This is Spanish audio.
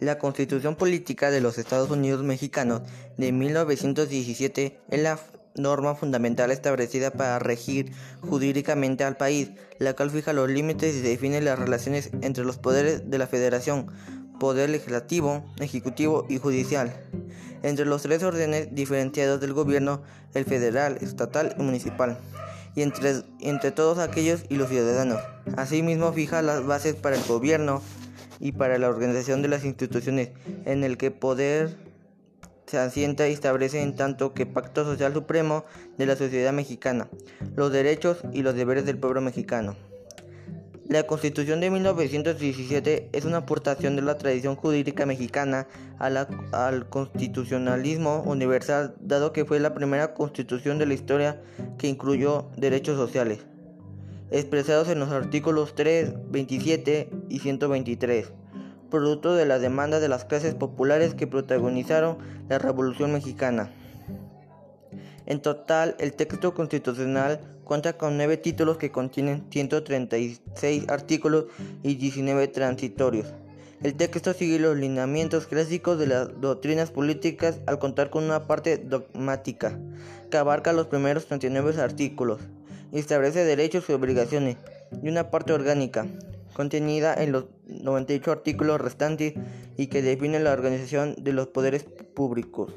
La Constitución Política de los Estados Unidos Mexicanos de 1917 es la norma fundamental establecida para regir jurídicamente al país, la cual fija los límites y define las relaciones entre los poderes de la Federación, poder legislativo, ejecutivo y judicial, entre los tres órdenes diferenciados del gobierno, el federal, estatal y municipal, y entre, entre todos aquellos y los ciudadanos. Asimismo, fija las bases para el gobierno, y para la organización de las instituciones, en el que poder se asienta y establece en tanto que pacto social supremo de la sociedad mexicana, los derechos y los deberes del pueblo mexicano. La Constitución de 1917 es una aportación de la tradición jurídica mexicana al constitucionalismo universal, dado que fue la primera constitución de la historia que incluyó derechos sociales expresados en los artículos 3, 27 y 123, producto de la demanda de las clases populares que protagonizaron la Revolución Mexicana. En total, el texto constitucional cuenta con nueve títulos que contienen 136 artículos y 19 transitorios. El texto sigue los lineamientos clásicos de las doctrinas políticas al contar con una parte dogmática que abarca los primeros 39 artículos establece derechos y obligaciones, y una parte orgánica, contenida en los 98 artículos restantes y que define la organización de los poderes públicos.